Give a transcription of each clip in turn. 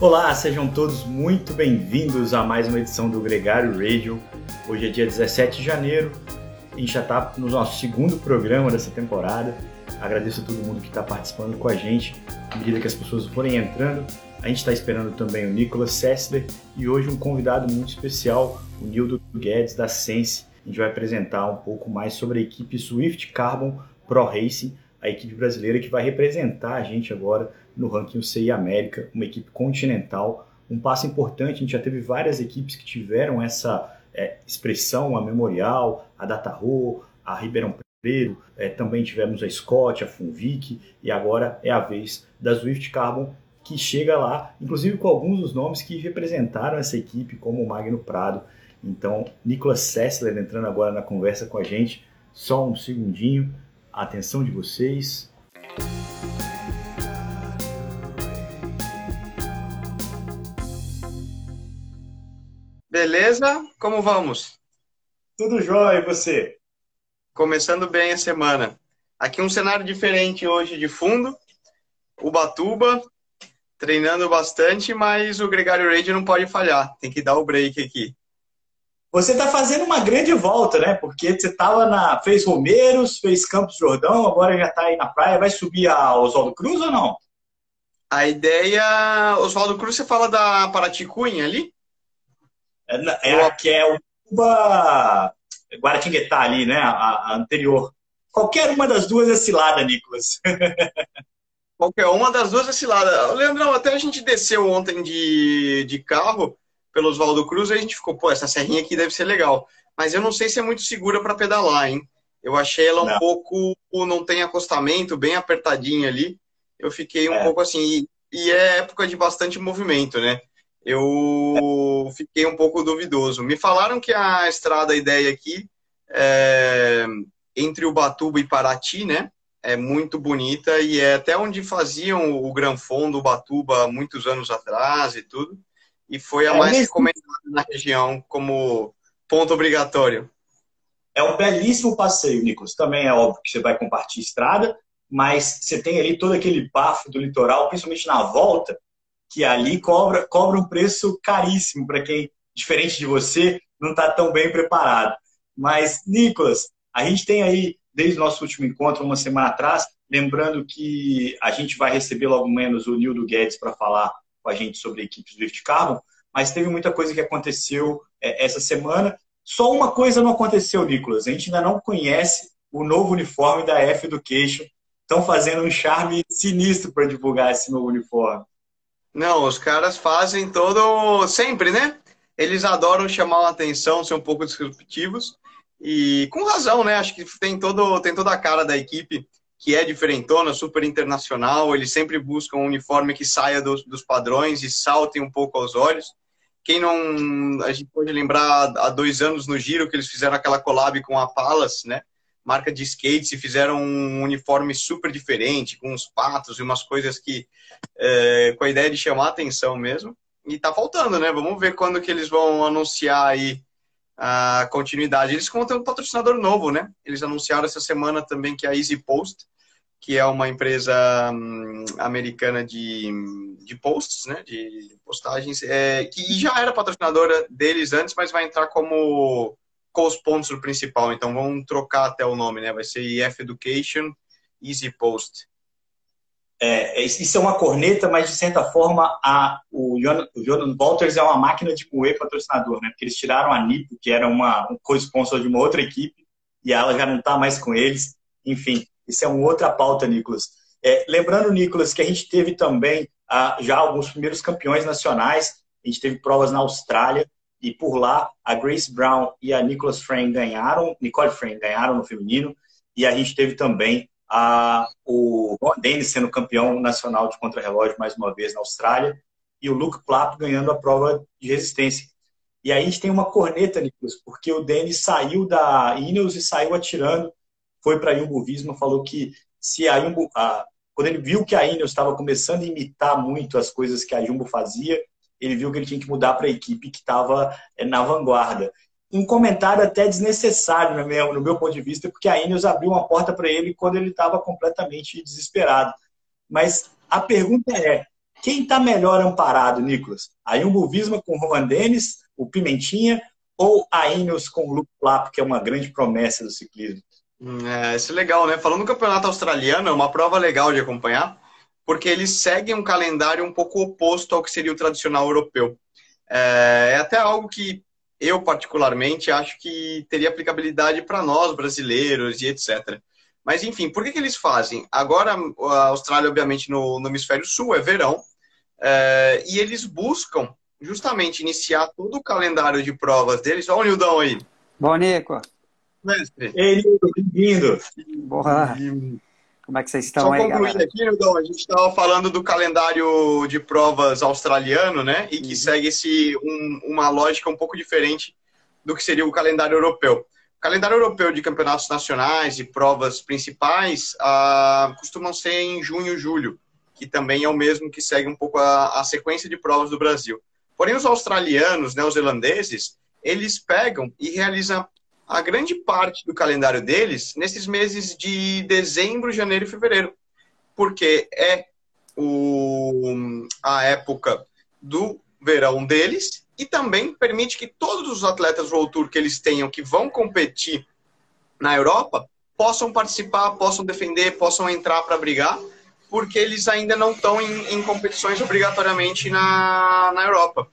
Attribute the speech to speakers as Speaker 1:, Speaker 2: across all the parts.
Speaker 1: Olá, sejam todos muito bem-vindos a mais uma edição do Gregário Radio. Hoje é dia 17 de janeiro, a gente já está no nosso segundo programa dessa temporada. Agradeço a todo mundo que está participando com a gente. À medida que as pessoas forem entrando, a gente está esperando também o Nicolas Sessler e hoje um convidado muito especial, o Nildo Guedes da Sense. A gente vai apresentar um pouco mais sobre a equipe Swift Carbon Pro Racing, a equipe brasileira que vai representar a gente agora no ranking UCI América, uma equipe continental, um passo importante. A gente já teve várias equipes que tiveram essa é, expressão, a Memorial, a Dataho, a Ribeirão Preto, é, também tivemos a Scott, a Funvic, e agora é a vez da Swift Carbon, que chega lá, inclusive com alguns dos nomes que representaram essa equipe, como o Magno Prado. Então, Nicolas Sessler entrando agora na conversa com a gente. Só um segundinho, a atenção de vocês.
Speaker 2: Beleza? Como vamos?
Speaker 1: Tudo jóia, e você?
Speaker 2: Começando bem a semana. Aqui um cenário diferente hoje de fundo. Ubatuba, treinando bastante, mas o Gregário Raid não pode falhar. Tem que dar o break aqui.
Speaker 1: Você está fazendo uma grande volta, né? Porque você tava na. fez Romeiros, fez Campos Jordão, agora já está aí na praia. Vai subir a Oswaldo Cruz ou não?
Speaker 2: A ideia. Oswaldo Cruz, você fala da Paraticunha ali?
Speaker 1: É, é a que é o Cuba Guaratinguetá ali, né? A, a, anterior. Qualquer uma das duas é cilada, Nicolas.
Speaker 2: Qualquer uma das duas é cilada. Leandrão, até a gente desceu ontem de, de carro pelo Oswaldo Cruz, aí a gente ficou, pô, essa serrinha aqui deve ser legal. Mas eu não sei se é muito segura para pedalar, hein? Eu achei ela um não. pouco, não tem acostamento, bem apertadinha ali. Eu fiquei um é. pouco assim. E, e é época de bastante movimento, né? Eu fiquei um pouco duvidoso. Me falaram que a estrada, ideia aqui, é, entre Ubatuba e Paraty, né? É muito bonita e é até onde faziam o Gran Fundo Ubatuba muitos anos atrás e tudo. E foi a é mais mesmo. comentada na região como ponto obrigatório.
Speaker 1: É um belíssimo passeio, Nicolas. Também é óbvio que você vai compartilhar estrada, mas você tem ali todo aquele bafo do litoral, principalmente na volta, que ali cobra, cobra um preço caríssimo para quem, diferente de você, não está tão bem preparado. Mas, Nicolas, a gente tem aí, desde o nosso último encontro, uma semana atrás, lembrando que a gente vai receber logo menos o Nildo Guedes para falar com a gente sobre a equipe Swift Carbon, mas teve muita coisa que aconteceu é, essa semana. Só uma coisa não aconteceu, Nicolas. A gente ainda não conhece o novo uniforme da F Education. Estão fazendo um charme sinistro para divulgar esse novo uniforme.
Speaker 2: Não, os caras fazem todo. Sempre, né? Eles adoram chamar a atenção, ser um pouco disruptivos. E com razão, né? Acho que tem, todo, tem toda a cara da equipe que é diferentona, super internacional. Eles sempre buscam um uniforme que saia dos, dos padrões e salte um pouco aos olhos. Quem não. A gente pode lembrar há dois anos no Giro que eles fizeram aquela collab com a Palace, né? Marca de skates e fizeram um uniforme super diferente, com uns patos e umas coisas que. É, com a ideia de chamar a atenção mesmo. E tá faltando, né? Vamos ver quando que eles vão anunciar aí a continuidade. Eles contam um patrocinador novo, né? Eles anunciaram essa semana também que é a Easy Post, que é uma empresa hum, americana de, de posts, né? De postagens, é, que já era patrocinadora deles antes, mas vai entrar como co-sponsor principal, então vamos trocar até o nome, né? Vai ser EF Education Easy Post.
Speaker 1: É, é, isso é uma corneta, mas de certa forma a, o, Jordan, Walters é uma máquina de moer patrocinador, né? Porque eles tiraram a Nipo, que era uma, um co-sponsor de uma outra equipe, e ela já não está mais com eles. Enfim, isso é uma outra pauta, Nicolas. É, lembrando, Nicolas, que a gente teve também ah, já alguns primeiros campeões nacionais, a gente teve provas na Austrália, e por lá a Grace Brown e a Nicholas Frame ganharam, Nicole Frame ganharam no feminino. E a gente teve também a, o Ron Dennis sendo campeão nacional de contrarrelógio mais uma vez na Austrália. E o Luke Plapp ganhando a prova de resistência. E aí a gente tem uma corneta, Nicolas, porque o Dennis saiu da Ineos e saiu atirando, foi para a Jumbo Visma, falou que se a Jumbo, a, quando ele viu que a Ineos estava começando a imitar muito as coisas que a Jumbo fazia, ele viu que ele tinha que mudar para a equipe que estava é, na vanguarda. Um comentário até desnecessário, no meu, no meu ponto de vista, porque a Ineos abriu uma porta para ele quando ele estava completamente desesperado. Mas a pergunta é: Quem está melhor amparado, Nicolas? A Jumbo Visma com o Roman Dennis, o Pimentinha, ou a Ineos com o Luke Lapo, que é uma grande promessa do ciclismo?
Speaker 2: Hum, é, isso é legal, né? Falando do campeonato australiano, é uma prova legal de acompanhar, porque eles seguem um calendário um pouco oposto ao que seria o tradicional europeu. É, é até algo que eu, particularmente, acho que teria aplicabilidade para nós, brasileiros e etc. Mas, enfim, por que, que eles fazem? Agora, a Austrália, obviamente, no, no hemisfério sul, é verão, é, e eles buscam justamente iniciar todo o calendário de provas deles. Olha o Nildão aí.
Speaker 3: Bom, Nico.
Speaker 1: Mestre. Ei, Nildo, bem-vindo.
Speaker 3: Boa. Como é que vocês estão Só
Speaker 2: aí, concluindo galera? aqui, Nildão, a gente estava falando do calendário de provas australiano, né? E que uhum. segue esse, um, uma lógica um pouco diferente do que seria o calendário europeu. O calendário europeu de campeonatos nacionais e provas principais ah, costumam ser em junho e julho, que também é o mesmo que segue um pouco a, a sequência de provas do Brasil. Porém, os australianos, neozelandeses, eles pegam e realizam a grande parte do calendário deles nesses meses de dezembro, janeiro e fevereiro, porque é o, a época do verão deles e também permite que todos os atletas World Tour que eles tenham que vão competir na Europa possam participar, possam defender, possam entrar para brigar porque eles ainda não estão em, em, competições obrigatoriamente na, na Europa.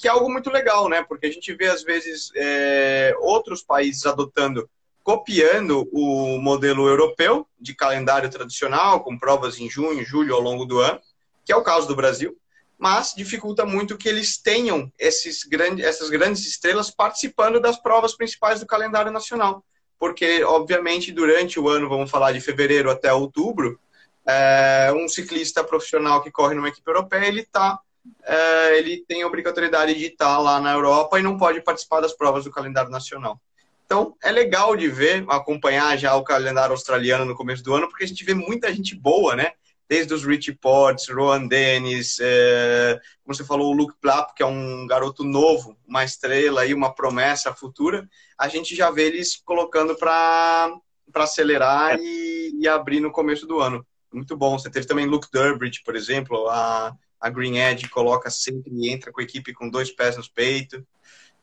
Speaker 2: Que é algo muito legal, né? Porque a gente vê, às vezes, é, outros países adotando, copiando o modelo europeu de calendário tradicional, com provas em junho, julho, ao longo do ano, que é o caso do Brasil, mas dificulta muito que eles tenham esses grandes, essas grandes estrelas participando das provas principais do calendário nacional. Porque, obviamente, durante o ano, vamos falar de fevereiro até outubro, é, um ciclista profissional que corre numa equipe europeia, ele tá, é, ele tem a obrigatoriedade de estar lá na Europa e não pode participar das provas do calendário nacional. Então, é legal de ver, acompanhar já o calendário australiano no começo do ano, porque a gente vê muita gente boa, né? Desde os Richie Ports, Rowan Dennis, é, como você falou, o Luke Plapp, que é um garoto novo, uma estrela e uma promessa futura, a gente já vê eles colocando para acelerar e, e abrir no começo do ano muito bom. Você teve também Luke Durbridge, por exemplo, a, a Green Edge coloca sempre e entra com a equipe com dois pés nos peitos.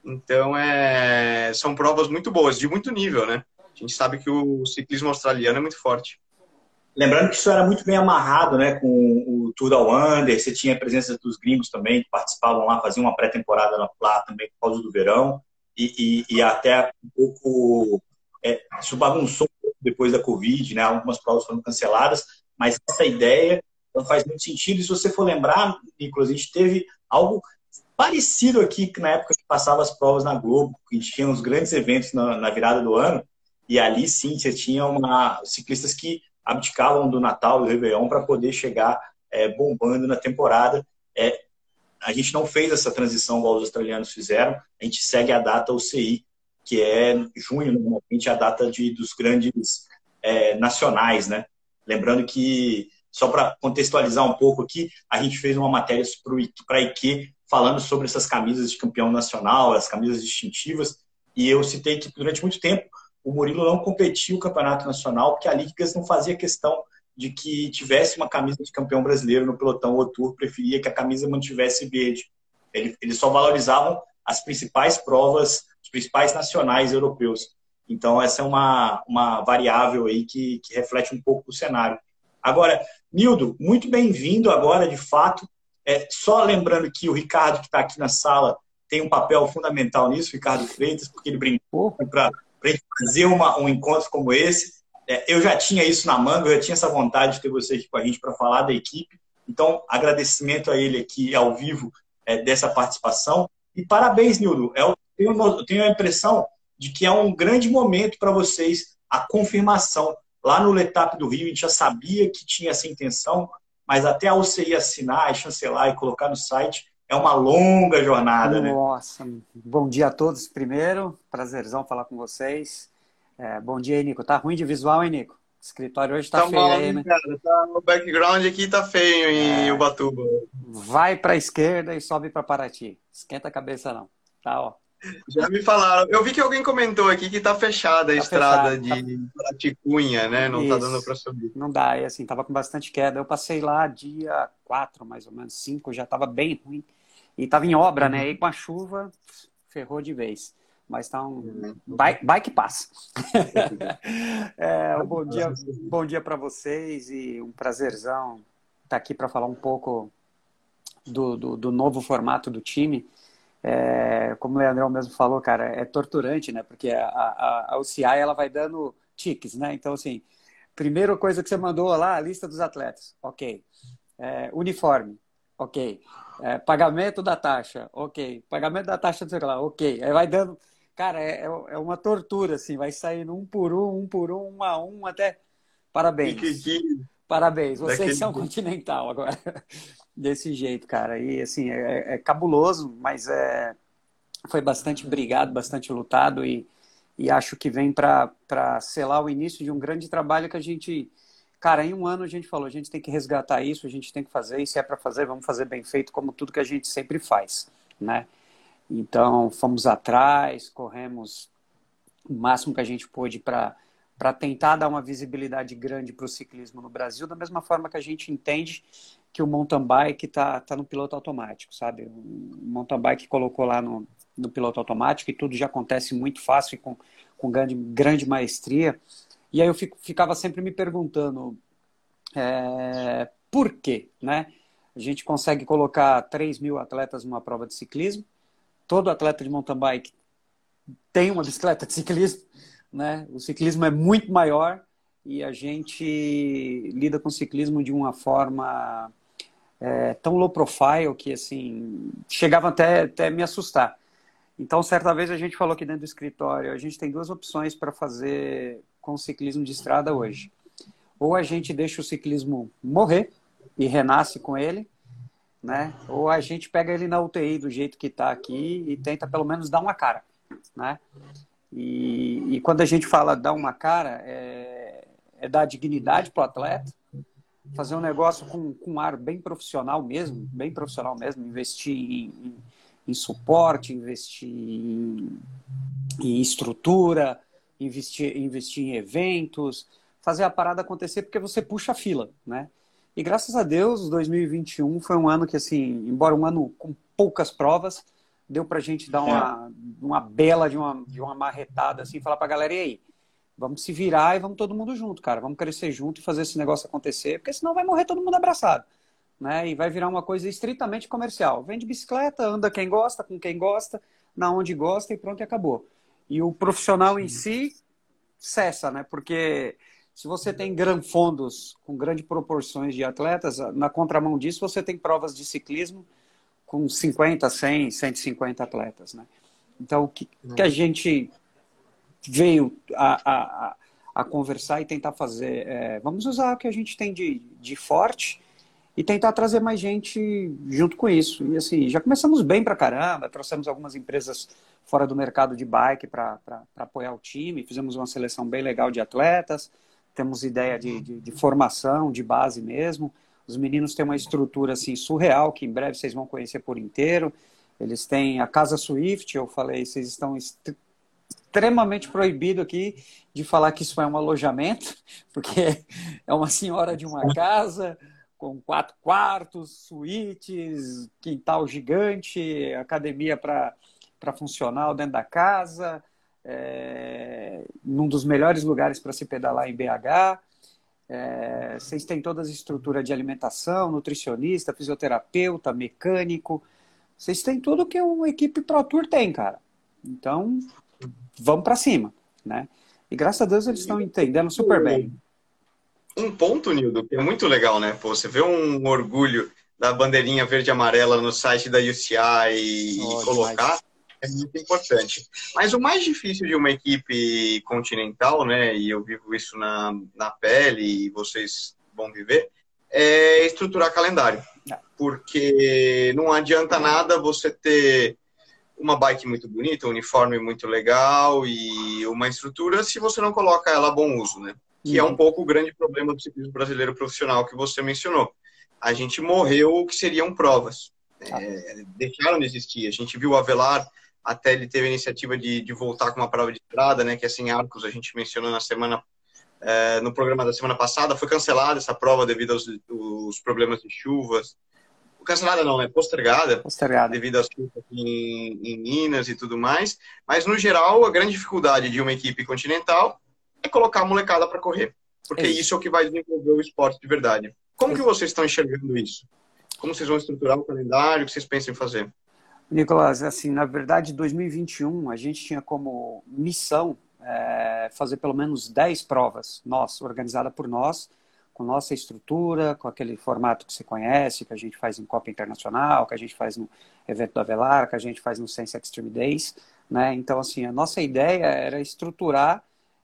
Speaker 2: Então, é, são provas muito boas, de muito nível, né? A gente sabe que o ciclismo australiano é muito forte.
Speaker 1: Lembrando que isso era muito bem amarrado, né, com o Tour da Wander, você tinha a presença dos gringos também, que participavam lá, faziam uma pré-temporada lá também por causa do verão, e, e, e até um pouco, é, isso bagunçou depois da Covid, né, algumas provas foram canceladas, mas essa ideia não faz muito sentido. E se você for lembrar, Nicolas, a gente teve algo parecido aqui na época que passava as provas na Globo, que a gente tinha uns grandes eventos na, na virada do ano, e ali sim você tinha uma, ciclistas que abdicavam do Natal, do Réveillon, para poder chegar é, bombando na temporada. É, a gente não fez essa transição igual os australianos fizeram, a gente segue a data UCI, que é junho, normalmente, a data de, dos grandes é, nacionais, né? Lembrando que, só para contextualizar um pouco aqui, a gente fez uma matéria para a IQ falando sobre essas camisas de campeão nacional, as camisas distintivas, e eu citei que durante muito tempo o Murilo não competiu o campeonato nacional, porque a Ligas não fazia questão de que tivesse uma camisa de campeão brasileiro no pelotão. O Tour preferia que a camisa mantivesse verde. Eles só valorizavam as principais provas, os principais nacionais europeus. Então, essa é uma, uma variável aí que, que reflete um pouco o cenário. Agora, Nildo, muito bem-vindo agora, de fato. É, só lembrando que o Ricardo, que está aqui na sala, tem um papel fundamental nisso, Ricardo Freitas, porque ele brincou para fazer uma, um encontro como esse. É, eu já tinha isso na manga, eu já tinha essa vontade de ter você aqui com a gente para falar da equipe. Então, agradecimento a ele aqui ao vivo é, dessa participação. E parabéns, Nildo. É, eu, tenho, eu tenho a impressão de que é um grande momento para vocês a confirmação. Lá no Letap do Rio, a gente já sabia que tinha essa intenção, mas até a UCI assinar, e chancelar e colocar no site, é uma longa jornada,
Speaker 3: né? Nossa, bom dia a todos primeiro, prazerzão falar com vocês. É, bom dia aí, Nico. Tá ruim de visual, hein, Nico? O escritório hoje tá, tá feio mal, aí, né? Cara,
Speaker 2: tá, o background aqui tá feio em é, Ubatuba.
Speaker 3: Vai para a esquerda e sobe para Paraty. Esquenta a cabeça não. Tá, ó.
Speaker 2: Já me falaram. Eu vi que alguém comentou aqui que tá fechada a tá estrada fechado, de tá... Ticunha, né? Não tá Isso. tá dando para subir.
Speaker 3: Não dá, e assim, tava com bastante queda. Eu passei lá dia 4, mais ou menos, 5, já tava bem ruim. E tava em obra, né? uhum. E com a chuva, ferrou de vez. Mas tá um. Uhum. Vai, vai que passa. é, um bom dia, bom dia para vocês e um prazerzão estar tá aqui para falar um pouco do, do, do novo formato do time é, como o Leandrão mesmo falou, cara, é torturante, né? Porque a, a, a UCI, ela vai dando tiques, né? Então, assim, primeira coisa que você mandou lá, a lista dos atletas, ok. É, uniforme, ok. É, pagamento da taxa, ok. Pagamento da taxa, não sei lá, ok. Aí vai dando... Cara, é, é, é uma tortura, assim, vai saindo um por um, um por um, um a um, até... Parabéns. Parabéns, vocês são continental agora desse jeito, cara. E assim, é, é cabuloso, mas é, foi bastante brigado, bastante lutado e, e acho que vem para selar o início de um grande trabalho que a gente. Cara, em um ano a gente falou, a gente tem que resgatar isso, a gente tem que fazer, e se é para fazer, vamos fazer bem feito, como tudo que a gente sempre faz, né? Então, fomos atrás, corremos o máximo que a gente pôde para para tentar dar uma visibilidade grande para o ciclismo no Brasil, da mesma forma que a gente entende que o mountain bike está tá no piloto automático, sabe? O mountain bike colocou lá no, no piloto automático e tudo já acontece muito fácil e com, com grande, grande maestria. E aí eu fico, ficava sempre me perguntando é, por quê, né? A gente consegue colocar 3 mil atletas numa prova de ciclismo, todo atleta de mountain bike tem uma bicicleta de ciclismo, né? O ciclismo é muito maior e a gente lida com o ciclismo de uma forma é, tão low profile que assim chegava até, até me assustar. Então, certa vez a gente falou aqui dentro do escritório, a gente tem duas opções para fazer com o ciclismo de estrada hoje. Ou a gente deixa o ciclismo morrer e renasce com ele, né? Ou a gente pega ele na UTI do jeito que está aqui e tenta pelo menos dar uma cara, né? E, e quando a gente fala dar uma cara, é, é dar dignidade para o atleta, fazer um negócio com, com um ar bem profissional mesmo, bem profissional mesmo, investir em, em, em suporte, investir em, em, estrutura, investir, investir em eventos, fazer a parada acontecer porque você puxa a fila, né? E graças a Deus, 2021 foi um ano que, assim, embora um ano com poucas provas, deu pra gente dar uma, uma bela de uma, de uma marretada, assim, falar pra galera, e aí? Vamos se virar e vamos todo mundo junto, cara. Vamos crescer junto e fazer esse negócio acontecer, porque senão vai morrer todo mundo abraçado. Né? E vai virar uma coisa estritamente comercial. Vende bicicleta, anda quem gosta, com quem gosta, na onde gosta e pronto, e acabou. E o profissional em si cessa, né? Porque se você tem grandes fundos com grandes proporções de atletas, na contramão disso você tem provas de ciclismo com 50, 100, 150 atletas, né? Então, o que, que a gente veio a, a, a conversar e tentar fazer. É, vamos usar o que a gente tem de, de forte e tentar trazer mais gente junto com isso. E assim, já começamos bem pra caramba, trouxemos algumas empresas fora do mercado de bike para apoiar o time, fizemos uma seleção bem legal de atletas, temos ideia de, de, de, formação, de base mesmo. Os meninos têm uma estrutura assim surreal que em breve vocês vão conhecer por inteiro. Eles têm a Casa Swift, eu falei, vocês estão extremamente proibido aqui de falar que isso é um alojamento, porque é uma senhora de uma casa com quatro quartos, suítes, quintal gigante, academia para funcional dentro da casa, é, num dos melhores lugares para se pedalar em BH. É, vocês têm toda a estrutura de alimentação, nutricionista, fisioterapeuta, mecânico. Vocês têm tudo que uma equipe Pro Tour tem, cara. Então, vamos para cima, né? E graças a Deus eles estão entendendo super bem.
Speaker 2: Um ponto, Nildo, que é muito legal, né? Pô, você vê um orgulho da bandeirinha verde e amarela no site da UCI e, oh, colocar demais. É muito importante. Mas o mais difícil de uma equipe continental, né? E eu vivo isso na, na pele e vocês vão viver, é estruturar calendário. É. Porque não adianta nada você ter uma bike muito bonita, um uniforme muito legal e uma estrutura se você não coloca ela a bom uso, né? Que uhum. é um pouco o grande problema do ciclismo brasileiro profissional que você mencionou. A gente morreu o que seriam provas. É, deixaram de existir. A gente viu o Avelar até ele teve a iniciativa de, de voltar com uma prova de estrada, né, que é sem arcos, a gente mencionou na semana, é, no programa da semana passada, foi cancelada essa prova devido aos, aos problemas de chuvas, cancelada não, né, postergada,
Speaker 3: postergada.
Speaker 2: devido às chuvas em, em Minas e tudo mais, mas no geral, a grande dificuldade de uma equipe continental é colocar a molecada para correr, porque é isso. isso é o que vai desenvolver o esporte de verdade. Como que vocês estão enxergando isso? Como vocês vão estruturar o calendário? O que vocês pensam em fazer?
Speaker 3: Nicolas, assim, na verdade, 2021 a gente tinha como missão é, fazer pelo menos 10 provas, nós, organizada por nós, com nossa estrutura, com aquele formato que você conhece, que a gente faz em Copa Internacional, que a gente faz no evento do Avelar, que a gente faz no Sense Extreme Days, né? Então, assim, a nossa ideia era estruturar,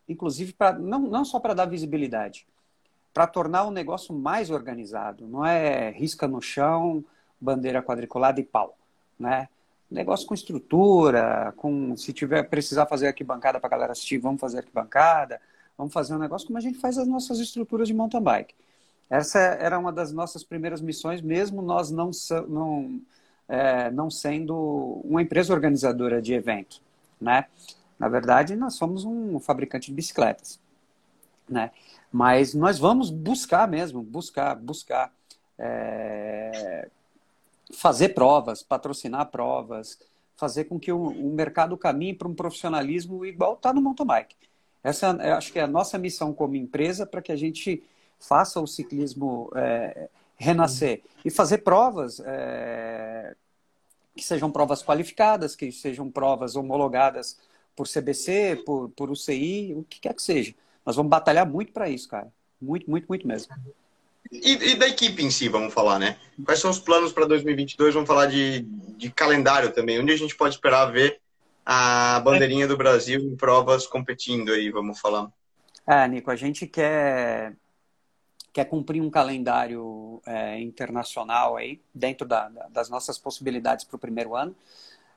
Speaker 3: inclusive, pra, não, não só para dar visibilidade, para tornar o negócio mais organizado. Não é risca no chão, bandeira quadriculada e pau né? Negócio com estrutura, com se tiver precisar fazer arquibancada para a galera assistir, vamos fazer arquibancada, vamos fazer um negócio como a gente faz as nossas estruturas de mountain bike. Essa era uma das nossas primeiras missões, mesmo nós não, não, é, não sendo uma empresa organizadora de evento, né? Na verdade, nós somos um fabricante de bicicletas, né? Mas nós vamos buscar mesmo, buscar, buscar é, fazer provas, patrocinar provas, fazer com que o, o mercado caminhe para um profissionalismo igual está no mountain bike. Essa acho que é a nossa missão como empresa para que a gente faça o ciclismo é, renascer e fazer provas é, que sejam provas qualificadas, que sejam provas homologadas por CBC, por, por UCI, o que quer que seja. Nós vamos batalhar muito para isso, cara. Muito, muito, muito mesmo.
Speaker 2: E, e, da equipe em si, vamos falar, né? Quais são os planos para 2022? Vamos falar de, de calendário também. Onde a gente pode esperar ver a bandeirinha do Brasil em provas competindo aí, vamos falar.
Speaker 3: É, Nico, a gente quer, quer cumprir um calendário é, internacional aí, dentro da, das nossas possibilidades para o primeiro ano.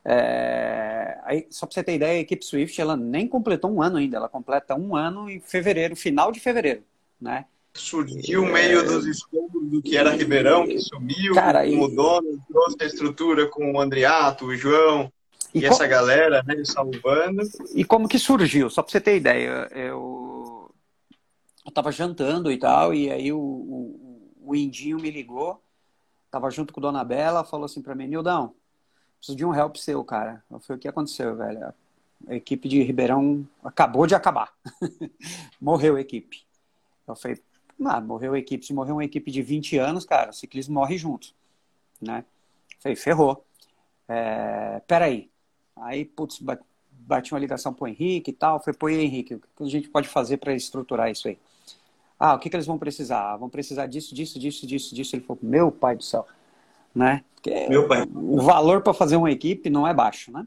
Speaker 3: É, aí, só para você ter ideia, a equipe Swift ela nem completou um ano ainda, ela completa um ano em fevereiro, final de fevereiro, né?
Speaker 2: Surgiu é... meio dos escombros do que era Ribeirão, que sumiu, Cara, com e... o dono, trouxe a estrutura com o Andriato, o João e, e essa galera, né, salvando.
Speaker 3: E como que surgiu? Só para você ter ideia, eu eu tava jantando e tal, e aí o, o, o Indinho me ligou, tava junto com Dona Bela, falou assim para mim, Nildão, preciso de um help seu, cara. Eu falei, o que aconteceu, velho? A equipe de Ribeirão acabou de acabar. Morreu a equipe. Eu falei, ah, morreu a equipe. Se morrer uma equipe de 20 anos, cara, o ciclismo morre junto. Né? Falei, ferrou. É, peraí. Aí, putz, bati uma ligação pro Henrique e tal. Falei, pô, Henrique, o que a gente pode fazer para estruturar isso aí? Ah, o que, que eles vão precisar? Ah, vão precisar disso, disso, disso, disso, disso. Ele falou, meu pai do céu. Né? Porque meu pai. O valor para fazer uma equipe não é baixo, né?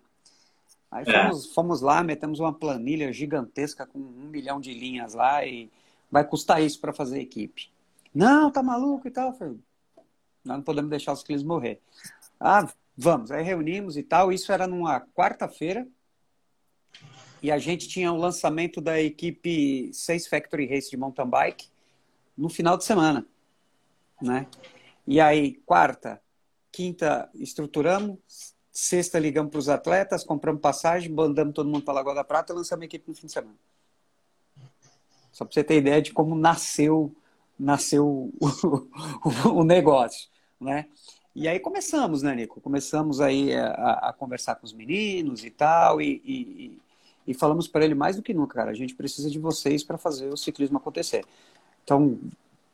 Speaker 3: Aí é. fomos, fomos lá, metemos uma planilha gigantesca com um milhão de linhas lá e vai custar isso para fazer equipe. Não, tá maluco e tal. falei, nós não podemos deixar os ciclistas morrer. Ah, vamos. Aí reunimos e tal. Isso era numa quarta-feira. E a gente tinha o lançamento da equipe 6 Factory Race de mountain bike no final de semana. Né? E aí, quarta, quinta, estruturamos. Sexta, ligamos para os atletas, compramos passagem, mandamos todo mundo para a Lagoa da Prata e lançamos a equipe no fim de semana. Só para você ter ideia de como nasceu, nasceu o, o, negócio, né? E aí começamos, né, Nico? Começamos aí a, a conversar com os meninos e tal, e, e, e falamos para ele mais do que nunca, cara, a gente precisa de vocês para fazer o ciclismo acontecer. Então,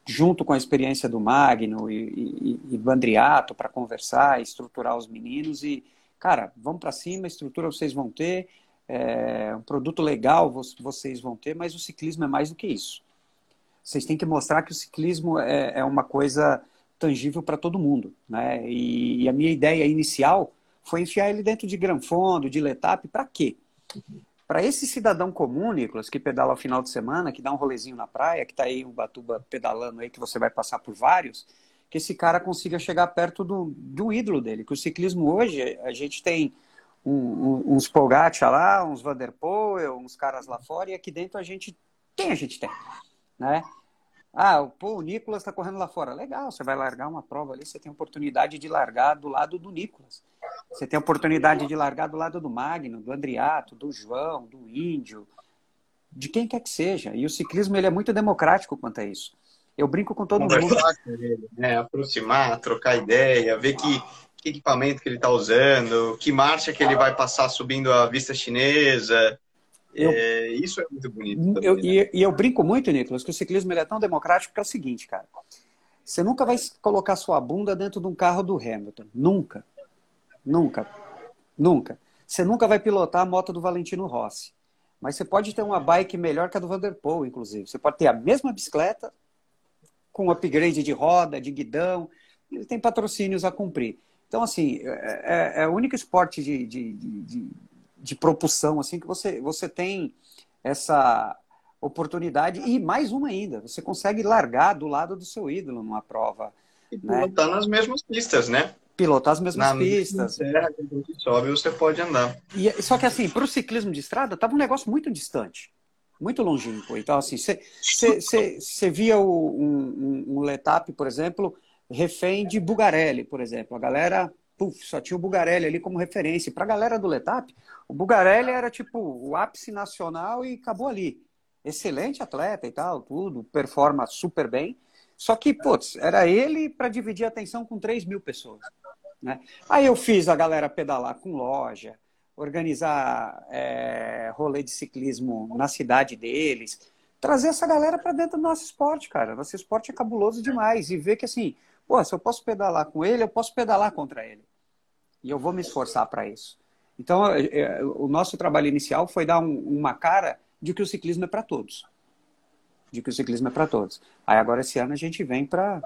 Speaker 3: junto com a experiência do Magno e, e, e Bandriato para conversar, estruturar os meninos e, cara, vamos para cima, estrutura vocês vão ter, é, um produto legal vocês vão ter, mas o ciclismo é mais do que isso. Vocês têm que mostrar que o ciclismo é, é uma coisa tangível para todo mundo. Né? E, e, a minha ideia inicial foi enfiar ele dentro de Granfondo, de Letap, para quê? Para esse cidadão comum, Nicolas, que pedala ao final de semana, que dá um rolezinho na praia, que está aí um Batuba pedalando aí, que você vai passar por vários, que esse cara consiga chegar perto do, do ídolo dele. Que o ciclismo hoje, a gente tem um, uns Pogacar lá, uns Vanderpoel, uns caras lá fora, e aqui dentro a gente tem, a gente tem, né? Ah, pô, o Nicolas está correndo lá fora. Legal, você vai largar uma prova ali, você tem oportunidade de largar do lado do Nicolas. Você tem oportunidade de largar do lado do Magno, do Andriato, do João, do Índio, de quem quer que seja. E o ciclismo ele é muito democrático quanto a isso. Eu brinco com todo
Speaker 2: Conversar
Speaker 3: mundo.
Speaker 2: Com ele, né? Aproximar, trocar ideia, ver que, que equipamento que ele está usando, que marcha que ele vai passar subindo a vista chinesa. Eu, é, isso é muito bonito. Também,
Speaker 3: eu,
Speaker 2: né?
Speaker 3: e, e, eu brinco muito, Nicolas, que o ciclismo é tão democrático que é o seguinte, cara. Você nunca vai colocar sua bunda dentro de um carro do Hamilton. Nunca. Nunca. Nunca. Você nunca vai pilotar a moto do Valentino Rossi. Mas você pode ter uma bike melhor que a do Vanderpool, inclusive. Você pode ter a mesma bicicleta, com upgrade de roda, de guidão. Ele tem patrocínios a cumprir. Então, assim, é, é, é o único esporte de, de, de, de, propulsão assim que você, você tem essa oportunidade. E mais uma ainda, você consegue largar do lado do seu ídolo numa prova.
Speaker 2: E pilotar né? nas mesmas pistas, né?
Speaker 3: Pilotar as mesmas Na pistas.
Speaker 2: Terra você sobe, você pode andar.
Speaker 3: E, só que assim, para o ciclismo de estrada, estava um negócio muito distante. Muito longínquo. Então, assim, você via o, um, um, um Letap, por exemplo, refém de Bugarelli, por exemplo. A galera puf, só tinha o Bugarelli ali como referência. Para a galera do Letap, o Bugarelli era tipo o ápice nacional e acabou ali excelente atleta e tal, tudo, performa super bem. Só que, putz, era ele para dividir a atenção com 3 mil pessoas. Né? Aí eu fiz a galera pedalar com loja, organizar é, rolê de ciclismo na cidade deles, trazer essa galera para dentro do nosso esporte, cara. Nosso esporte é cabuloso demais. E ver que, assim, pô, se eu posso pedalar com ele, eu posso pedalar contra ele. E eu vou me esforçar para isso. Então, é, é, o nosso trabalho inicial foi dar um, uma cara de que o ciclismo é para todos. De que o ciclismo é para todos. Aí agora esse ano a gente vem para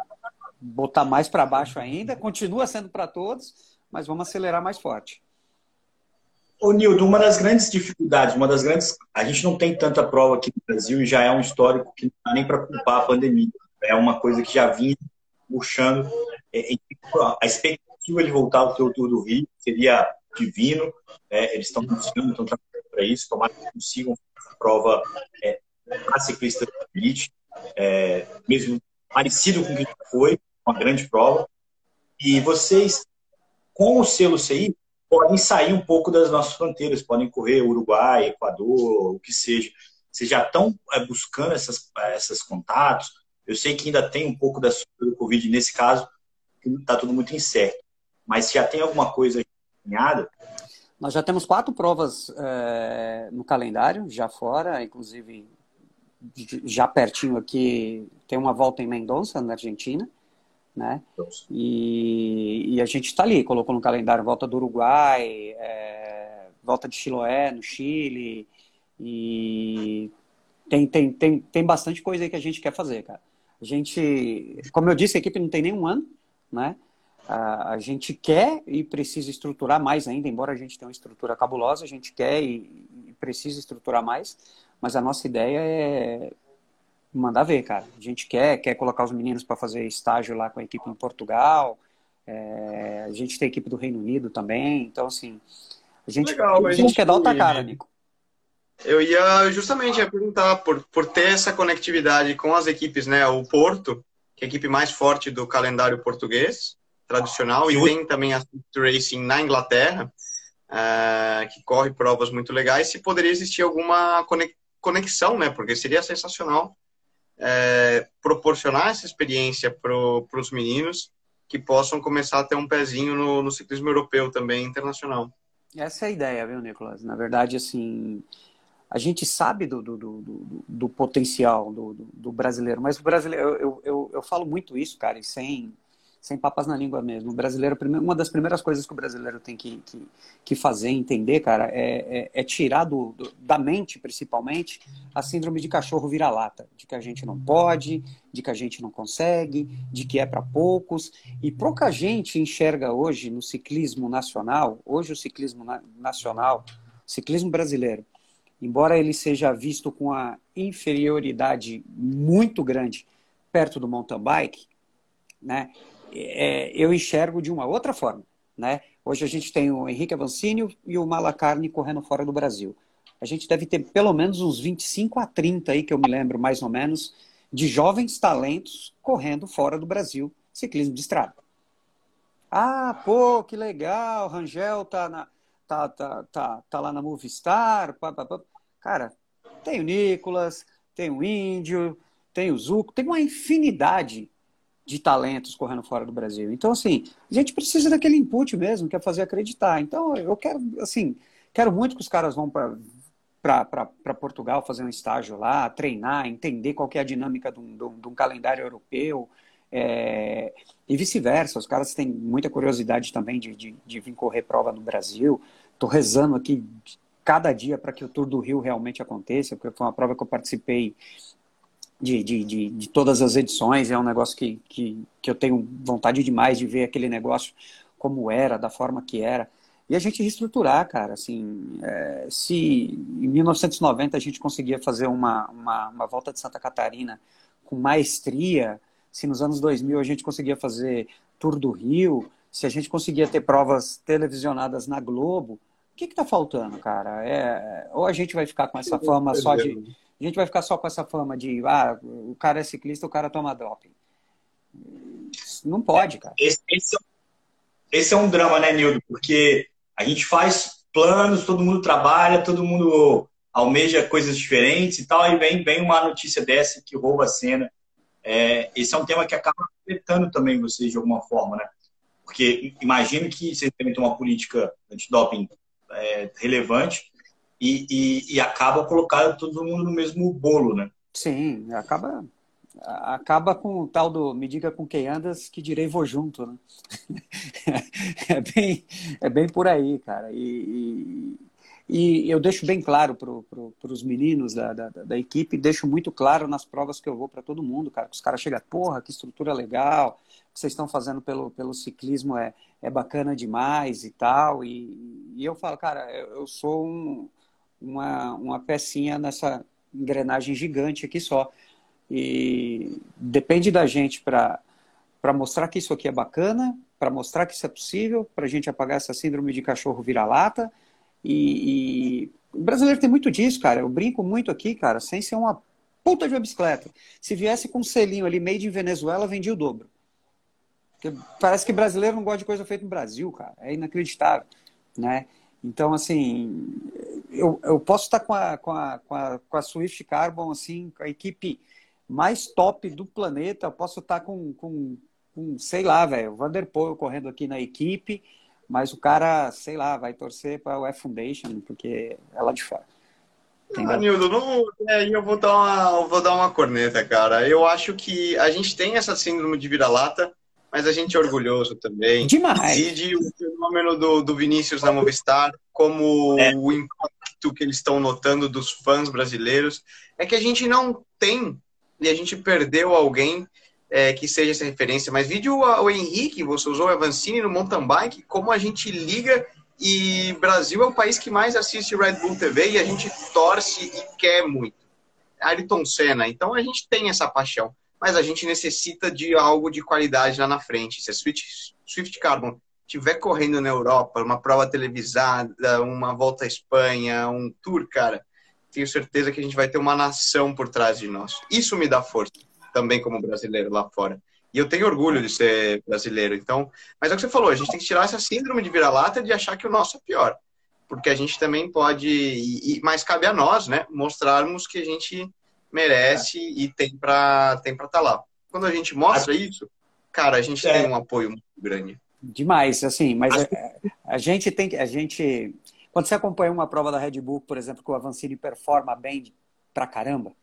Speaker 3: botar mais para baixo ainda, continua sendo para todos, mas vamos acelerar mais forte.
Speaker 1: Ô, Nildo, uma das grandes dificuldades, uma das grandes. A gente não tem tanta prova aqui no Brasil e já é um histórico que não dá nem para culpar a pandemia. É uma coisa que já vinha puxando. É, a expectativa de voltar ao Tour do Rio seria divino. É, eles estão buscando, estão trabalhando para isso. Tomara que consigam prova é, a ciclista elite, é, mesmo parecido com o que foi, uma grande prova. E vocês, com o selo CI, podem sair um pouco das nossas fronteiras, podem correr Uruguai, Equador, o que seja. Vocês já estão é, buscando essas, esses contatos. Eu sei que ainda tem um pouco da do Covid nesse caso, está tudo muito incerto. Mas já tem alguma coisa encaminhada,
Speaker 3: nós já temos quatro provas é, no calendário, já fora, inclusive já pertinho aqui, tem uma volta em Mendonça, na Argentina, né? E, e a gente está ali, colocou no calendário volta do Uruguai, é, volta de Chiloé, no Chile, e tem, tem, tem, tem bastante coisa aí que a gente quer fazer, cara. A gente, como eu disse, a equipe não tem nenhum ano, né? a, gente quer e precisa estruturar mais ainda, embora a gente tenha uma estrutura cabulosa, a gente quer e, precisa estruturar mais, mas a nossa ideia é mandar ver, cara. A gente quer, quer colocar os meninos para fazer estágio lá com a equipe em Portugal, é, a gente tem a equipe do Reino Unido também, então assim, a gente, Legal, a gente quer dar outra cara, Nico.
Speaker 2: Eu ia justamente perguntar, por, por ter essa conectividade com as equipes, né? O Porto, que é a equipe mais forte do calendário português, tradicional, e tem também a Racing na Inglaterra, uh, que corre provas muito legais, se poderia existir alguma conexão, né? Porque seria sensacional uh, proporcionar essa experiência para os meninos que possam começar a ter um pezinho no, no ciclismo europeu também, internacional.
Speaker 3: Essa é a ideia, viu, Nicolas? Na verdade, assim, a gente sabe do, do, do, do potencial do, do, brasileiro, mas o brasileiro, eu, eu, eu, falo muito isso, cara, e sem, sem papas na língua mesmo. O brasileiro, uma das primeiras coisas que o brasileiro tem que, que, que fazer, entender, cara, é, é, é tirar do, do, da mente, principalmente, a síndrome de cachorro vira-lata, de que a gente não pode, de que a gente não consegue, de que é para poucos. E pouca gente enxerga hoje no ciclismo nacional, hoje o ciclismo na, nacional, ciclismo brasileiro, embora ele seja visto com a inferioridade muito grande perto do mountain bike, né? é, eu enxergo de uma outra forma. Né? Hoje a gente tem o Henrique Avancini e o Malacarne correndo fora do Brasil. A gente deve ter pelo menos uns 25 a 30 aí, que eu me lembro mais ou menos, de jovens talentos correndo fora do Brasil, ciclismo de estrada. Ah, pô, que legal, Rangel tá, na, tá, tá, tá, tá lá na Movistar. Pá, pá, pá. Cara, tem o Nicolas, tem o Índio, tem o Zuco, tem uma infinidade de talentos correndo fora do Brasil. Então, assim, a gente precisa daquele input mesmo, que é fazer acreditar. Então, eu quero, assim, quero muito que os caras vão para Portugal fazer um estágio lá, treinar, entender qual é a dinâmica de um, de um, de um calendário europeu, é, e vice-versa, os caras têm muita curiosidade também de, de, de vir correr prova no Brasil. Estou rezando aqui cada dia para que o Tour do Rio realmente aconteça, porque foi uma prova que eu participei de, de, de, de todas as edições. É um negócio que, que, que eu tenho vontade demais de ver aquele negócio como era, da forma que era. E a gente reestruturar, cara, assim, é, se em 1990 a gente conseguia fazer uma, uma, uma volta de Santa Catarina com maestria, se nos anos 2000 a gente conseguia fazer Tour do Rio, se a gente conseguia ter provas televisionadas na Globo, que está faltando, cara? É, ou a gente vai ficar com essa fama só de. A gente vai ficar só com essa fama de ah, o cara é ciclista, o cara toma doping. Não pode, cara.
Speaker 1: Esse, esse, esse é um drama, né, Nildo? Porque a gente faz planos, todo mundo trabalha, todo mundo almeja coisas diferentes e tal, e vem, vem uma notícia dessa que rouba a cena. É, esse é um tema que acaba afetando também vocês de alguma forma, né? Porque imagino que vocês devem ter uma política antidoping é, relevante e, e, e, acaba colocando todo mundo no mesmo bolo, né?
Speaker 3: Sim, acaba acaba com o tal do me diga com quem andas que direi vou junto, né? é, bem, é bem por aí, cara. E, e eu deixo bem claro para pro, os meninos da, da, da, equipe, deixo muito claro nas provas que eu vou para todo mundo, cara. Que os caras chegam, porra, que estrutura legal, que vocês estão fazendo pelo, pelo ciclismo é, é bacana demais e tal. E, e eu falo, cara, eu, eu sou um, uma, uma pecinha nessa engrenagem gigante aqui só. E depende da gente para mostrar que isso aqui é bacana, para mostrar que isso é possível, para a gente apagar essa síndrome de cachorro vira-lata e, e, o brasileiro tem muito disso, cara. Eu brinco muito aqui, cara, sem ser uma puta de uma bicicleta. Se viesse com um selinho ali, made in Venezuela, vendia o dobro. Porque parece que brasileiro não gosta de coisa feita no Brasil, cara. É inacreditável, né? Então, assim, eu, eu posso estar com a, com, a, com, a, com a Swift Carbon, assim, com a equipe mais top do planeta. Eu posso estar com, com, com sei lá, velho, o Vanderpool correndo aqui na equipe mas o cara, sei lá, vai torcer para o F Foundation, porque é lá de fora.
Speaker 2: Ah, Nildo, não, é, eu vou dar, uma, vou dar uma corneta, cara. Eu acho que a gente tem essa síndrome de vira-lata, mas a gente é orgulhoso também.
Speaker 3: Demais.
Speaker 2: E de o fenômeno do, do Vinícius na Movistar, como é. o impacto que eles estão notando dos fãs brasileiros, é que a gente não tem, e a gente perdeu alguém é, que seja essa referência, mas vídeo o, Henrique, você usou o Avancini no mountain bike, como a gente liga e Brasil é o país que mais assiste Red Bull TV e a gente torce e quer muito. Ayrton Senna, então a gente tem essa paixão, mas a gente necessita de algo de qualidade lá na frente. Se a Swift, Swift Carbon estiver correndo na Europa, uma prova televisada, uma volta à Espanha, um tour, cara, tenho certeza que a gente vai ter uma nação por trás de nós. Isso me dá força também como brasileiro lá fora. E eu tenho orgulho de ser brasileiro. Então, mas é o que você falou, a gente tem que tirar essa síndrome de vira-lata de achar que o nosso é pior. Porque a gente também pode, e, mas cabe a nós, né, mostrarmos que a gente merece é. e tem para tem para estar tá lá. Quando a gente mostra isso, cara, a gente é. tem um apoio muito grande.
Speaker 3: Demais, assim, mas a, a, gente tem que a gente quando você acompanha uma prova da Red Bull, por exemplo, que o Avancini performa bem pra caramba,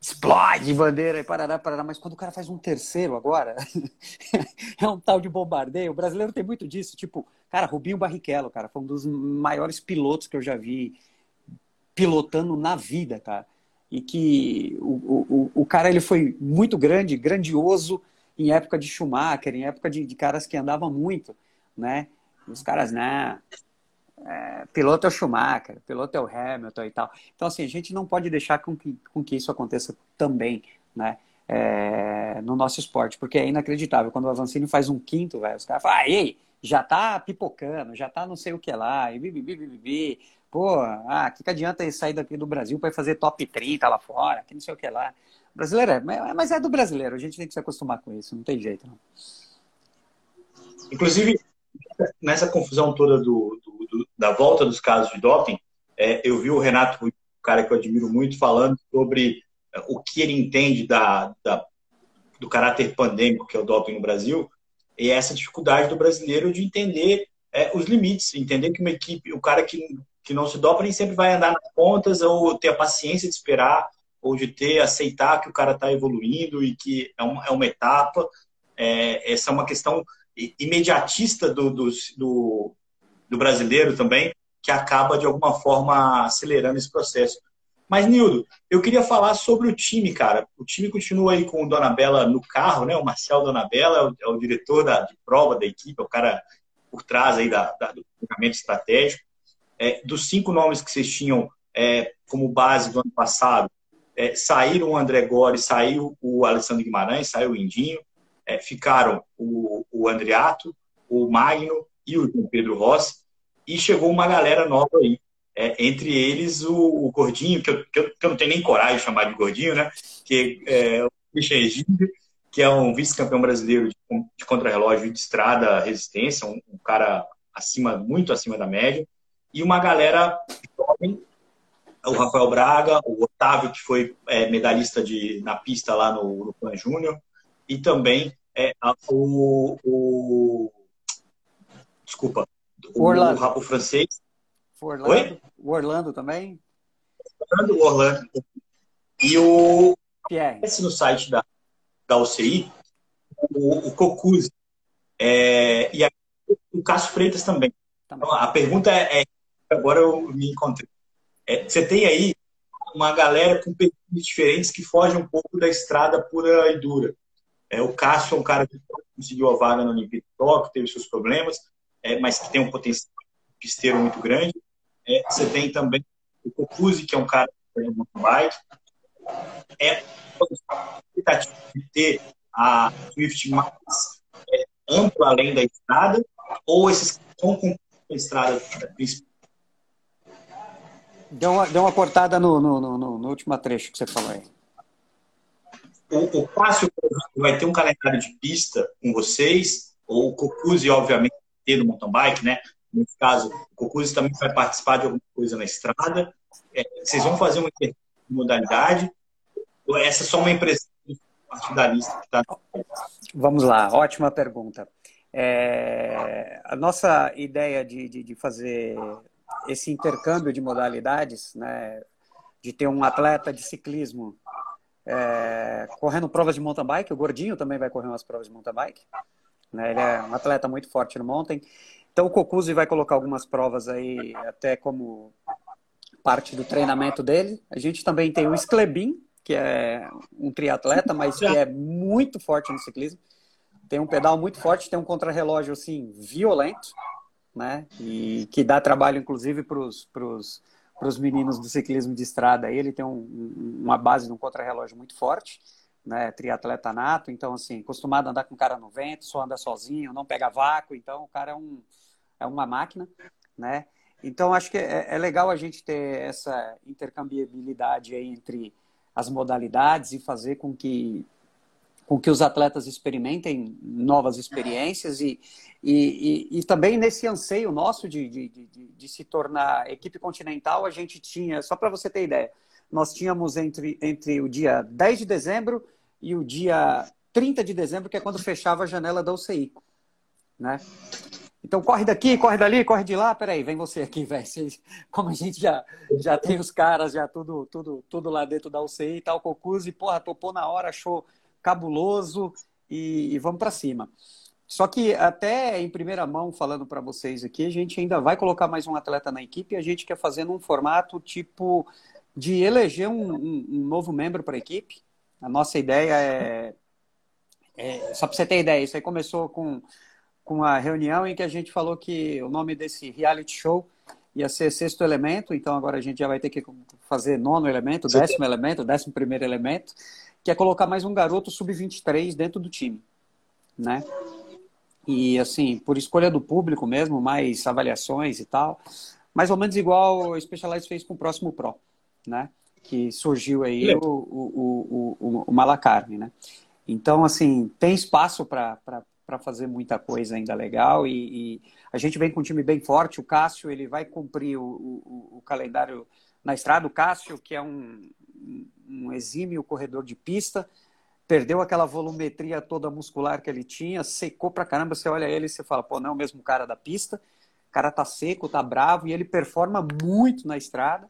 Speaker 3: explode bandeira e parará, parará. Mas quando o cara faz um terceiro agora, é um tal de bombardeio. O brasileiro tem muito disso. Tipo, cara, Rubinho Barrichello, cara, foi um dos maiores pilotos que eu já vi pilotando na vida, cara. E que o, o, o cara ele foi muito grande, grandioso em época de Schumacher, em época de, de caras que andavam muito, né? Os caras, né? é, piloto é o Schumacher, piloto é o Hamilton e tal. Então, assim, a gente não pode deixar com que, com que isso aconteça também, né? É, no nosso esporte, porque é inacreditável. Quando o Avancini faz um quinto, velho, os caras falam, ah, ei, já tá pipocando, já tá não sei o que lá, e bibi, bibi, bibi. Pô, ah, que, que adianta sair daqui do Brasil para fazer top 30 lá fora, que não sei o que lá. Brasileiro é, mas é do brasileiro, a gente tem que se acostumar com isso, não tem jeito, não.
Speaker 1: Inclusive, nessa confusão toda do, do, do, da volta dos casos de doping, é, eu vi o Renato, um cara que eu admiro muito, falando sobre é, o que ele entende da, da, do caráter pandêmico que é o doping no Brasil e essa dificuldade do brasileiro de entender é, os limites, entender que uma equipe, o cara que, que não se dopa nem sempre vai andar nas pontas ou ter a paciência de esperar ou de ter, aceitar que o cara está evoluindo e que é uma, é uma etapa. É, essa é uma questão imediatista do, do, do, do brasileiro também, que acaba, de alguma forma, acelerando esse processo. Mas, Nildo, eu queria falar sobre o time, cara. O time continua aí com o Dona Bela no carro, né? O Marcel Dona Bela é o, é o diretor da, de prova da equipe, é o cara por trás aí da, da do treinamento estratégico. É, dos cinco nomes que vocês tinham é, como base do ano passado, é, saíram o André Gore, saiu o Alessandro Guimarães, saiu o Indinho, é, ficaram o, o Andriato, o Magno e o Pedro Rossi, e chegou uma galera nova aí. É, entre eles o, o Gordinho, que eu, que eu, que, eu, não tenho nem coragem de chamar de Gordinho, né? Que é o Christian Egídio, que é um vice-campeão brasileiro de, de contrarrelógio de estrada resistência, um, um, cara acima, muito acima da média, e uma galera jovem, o Rafael Braga, o Otávio, que foi é, medalhista de, na pista lá no, no Pan Júnior, e também é, o, o, Desculpa.
Speaker 3: O, Orlando.
Speaker 1: O, o francês.
Speaker 3: O Orlando. Oi? O Orlando também?
Speaker 1: Orlando, Orlando. E o.
Speaker 3: Pierre.
Speaker 1: No site da, da UCI, o, o Cocuzzi. É, e a, o Cássio Freitas também. também. Então, a pergunta é, é, Agora eu me encontrei. É, você tem aí uma galera com perfis diferentes que fogem um pouco da estrada pura e dura. É, o Cássio é um cara que conseguiu a vaga no Olimpíada de Tóquio, teve seus problemas, é, mas que tem um potencial pisteiro muito grande. É, você tem também o Cocuzzi, que é um cara que tem mountain bike. É a expectativa de ter a Swift mais é, ampla além da estrada, ou esses com a estrada principal?
Speaker 3: Deu uma, deu uma cortada no, no, no, no último trecho que você falou aí
Speaker 1: o, o Cássio vai ter um calendário de pista com vocês, ou o Cocuzzi, obviamente, ter no mountain bike, né? Nesse caso, o Cocuzzi também vai participar de alguma coisa na estrada. É, vocês vão fazer uma modalidade? Essa é só uma impressão partidarista que está.
Speaker 3: Vamos lá, ótima pergunta. É, a nossa ideia de, de, de, fazer esse intercâmbio de modalidades, né, de ter um atleta de ciclismo é, correndo provas de mountain bike. O Gordinho também vai correr umas provas de mountain bike. Né? Ele é um atleta muito forte no mountain. Então o Cocuzzi vai colocar algumas provas aí, até como parte do treinamento dele. A gente também tem o Sklebin, que é um triatleta, mas que é muito forte no ciclismo. Tem um pedal muito forte, tem um contrarrelógio assim violento, né? E que dá trabalho inclusive para os meninos do ciclismo de estrada. Ele tem um, uma base de um contrarrelógio muito forte, né? Triatleta nato, então assim, acostumado a andar com o cara no vento, só anda sozinho, não pega vácuo, então o cara é, um, é uma máquina, né? Então acho que é, é legal a gente ter essa intercambiabilidade entre as modalidades e fazer com que com que os atletas experimentem novas experiências e, e, e, e também nesse anseio nosso de, de, de, de, se tornar equipe continental, a gente tinha, só para você ter ideia, nós tínhamos entre, entre o dia 10 de dezembro e o dia 30 de dezembro, que é quando fechava a janela da UCI. Né? Então corre daqui, corre dali, corre de lá, peraí, vem você aqui, velho. Como a gente já, já tem os caras, já tudo, tudo, tudo lá dentro da UCI e tal, Cocuzzi, porra, topou na hora, achou cabuloso e, e vamos para cima. Só que até em primeira mão, falando para vocês aqui, a gente ainda vai colocar mais um atleta na equipe e a gente quer fazer num formato tipo de eleger um, um, um novo membro para a equipe. A nossa ideia é, é só para você ter ideia, isso aí começou com, com a reunião em que a gente falou que o nome desse reality show ia ser sexto elemento, então agora a gente já vai ter que fazer nono elemento, décimo elemento, décimo primeiro elemento que é colocar mais um garoto sub-23 dentro do time, né? E assim, por escolha do público mesmo, mais avaliações e tal, mais ou menos igual o Specialized fez com o próximo Pro, né? Que surgiu aí o, o, o, o, o Malacarne, né? Então, assim, tem espaço para para fazer muita coisa ainda legal e, e, a gente vem com um time bem forte. O Cássio ele vai cumprir o, o, o calendário na estrada. O Cássio, que é um, um exímio corredor de pista, perdeu aquela volumetria toda muscular que ele tinha, secou pra caramba. Você olha ele e você fala, pô, não é o mesmo cara da pista. O cara tá seco, tá bravo e ele performa muito na estrada.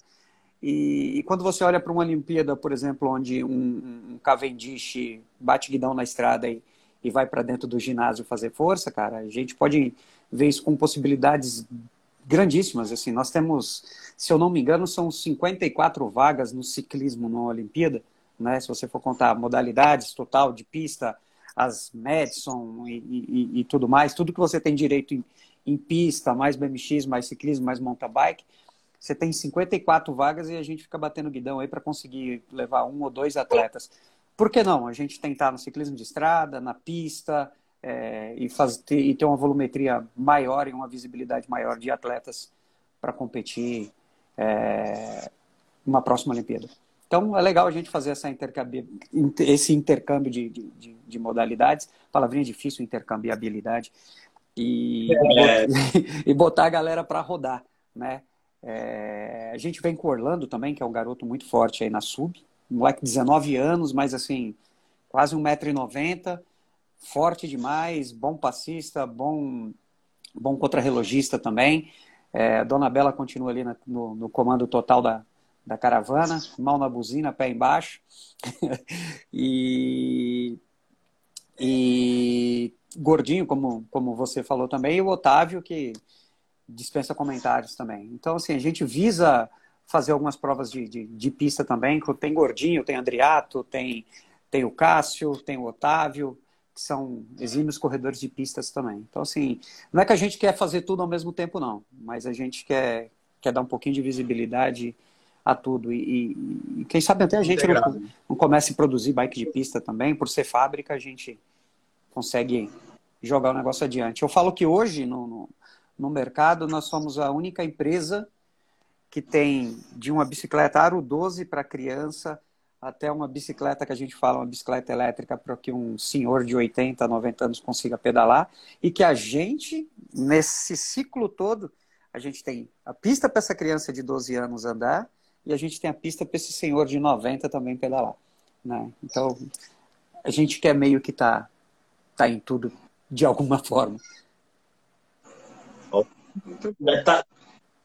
Speaker 3: E, e quando você olha para uma Olimpíada, por exemplo, onde um, um Cavendish bate guidão na estrada e, e vai para dentro do ginásio fazer força, cara, a gente pode ver isso com possibilidades grandíssimas. Assim, nós temos, se eu não me engano, são 54 vagas no ciclismo na Olimpíada né? Se você for contar modalidades total de pista, as Madison e, e, e tudo mais, tudo que você tem direito em, em, pista, mais BMX, mais ciclismo, mais mountain bike, você tem 54 vagas e a gente fica batendo guidão aí para conseguir levar um ou dois atletas. Por que não? A gente tentar no ciclismo de estrada, na pista, é, e, faz, ter, e ter uma volumetria maior e uma visibilidade maior de atletas para competir é, numa próxima Olimpíada. Então, é legal a gente fazer essa intercâmbio, esse intercâmbio de, de, de, modalidades, palavrinha difícil, intercambiabilidade, e, é. e botar a galera para rodar, né? É, a gente vem com o Orlando também, que é um garoto muito forte aí na sub, um moleque de 19 anos, mas assim, quase 1,90m, forte demais, bom passista, bom, bom contrarrelogista também. É, Dona Bela continua ali no, no comando total da, da caravana, mão na buzina, pé embaixo. e, e gordinho, como, como você falou também, e o Otávio, que dispensa comentários também. Então, assim, a gente visa fazer algumas provas de, de, de pista também. Tem gordinho, tem Andriato, tem, tem o Cássio, tem o Otávio, que são exímios corredores de pistas também. Então, assim, não é que a gente quer fazer tudo ao mesmo tempo, não, mas a gente quer, quer dar um pouquinho de visibilidade a tudo. E, e, quem sabe até a gente não, não comece a produzir bike de pista também, por ser fábrica, a gente consegue jogar o negócio adiante. Eu falo que hoje, no, no, no mercado, nós somos a única empresa que tem de uma bicicleta Aro 12 para criança até uma bicicleta que a gente fala, uma bicicleta elétrica para que um senhor de 80, 90 anos consiga pedalar e que a gente, nesse ciclo todo, a gente tem a pista para essa criança de 12 anos andar, e a gente tem a pista para esse senhor de 90 também pedalar. Né? Então, a gente quer meio que tá, tá em tudo de alguma forma.
Speaker 1: É, tá,